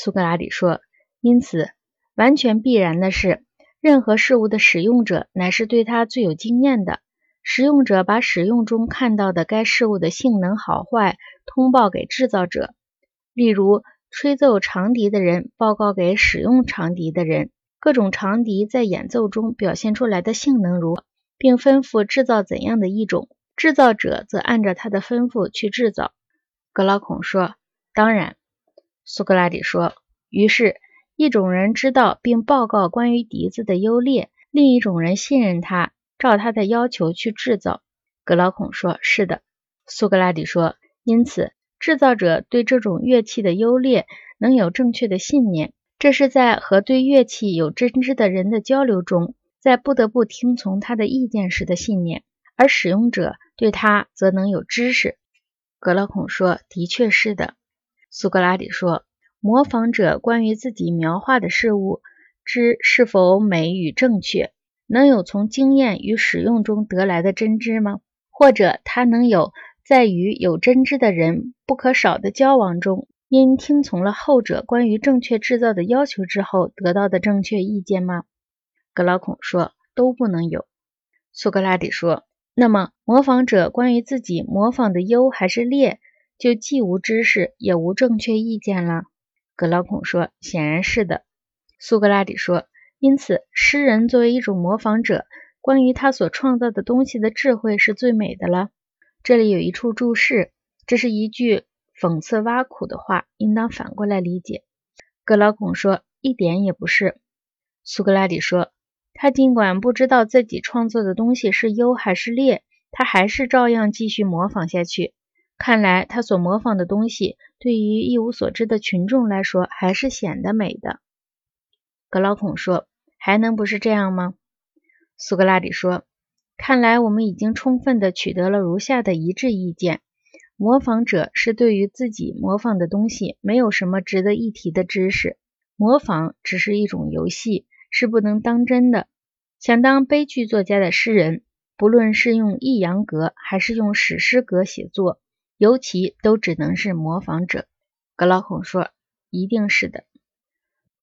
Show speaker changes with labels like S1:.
S1: 苏格拉底说：“因此，完全必然的是，任何事物的使用者乃是对它最有经验的。使用者把使用中看到的该事物的性能好坏通报给制造者。例如，吹奏长笛的人报告给使用长笛的人各种长笛在演奏中表现出来的性能如，并吩咐制造怎样的一种。制造者则按照他的吩咐去制造。”格劳孔说：“当然。”苏格拉底说：“于是，一种人知道并报告关于笛子的优劣，另一种人信任他，照他的要求去制造。”格劳孔说：“是的。”苏格拉底说：“因此，制造者对这种乐器的优劣能有正确的信念，这是在和对乐器有真知的人的交流中，在不得不听从他的意见时的信念；而使用者对他则能有知识。”格劳孔说：“的确是的。”苏格拉底说：“模仿者关于自己描画的事物之是否美与正确，能有从经验与使用中得来的真知吗？或者他能有在与有真知的人不可少的交往中，因听从了后者关于正确制造的要求之后得到的正确意见吗？”格劳孔说：“都不能有。”苏格拉底说：“那么，模仿者关于自己模仿的优还是劣？”就既无知识，也无正确意见了。格劳孔说：“显然是的。”苏格拉底说：“因此，诗人作为一种模仿者，关于他所创造的东西的智慧是最美的了。”这里有一处注释，这是一句讽刺挖苦的话，应当反过来理解。格劳孔说：“一点也不是。”苏格拉底说：“他尽管不知道自己创作的东西是优还是劣，他还是照样继续模仿下去。”看来，他所模仿的东西对于一无所知的群众来说，还是显得美的。格劳孔说：“还能不是这样吗？”苏格拉底说：“看来我们已经充分地取得了如下的一致意见：模仿者是对于自己模仿的东西没有什么值得一提的知识。模仿只是一种游戏，是不能当真的。想当悲剧作家的诗人，不论是用抑扬格还是用史诗格写作。”尤其都只能是模仿者，格劳孔说：“一定是的。”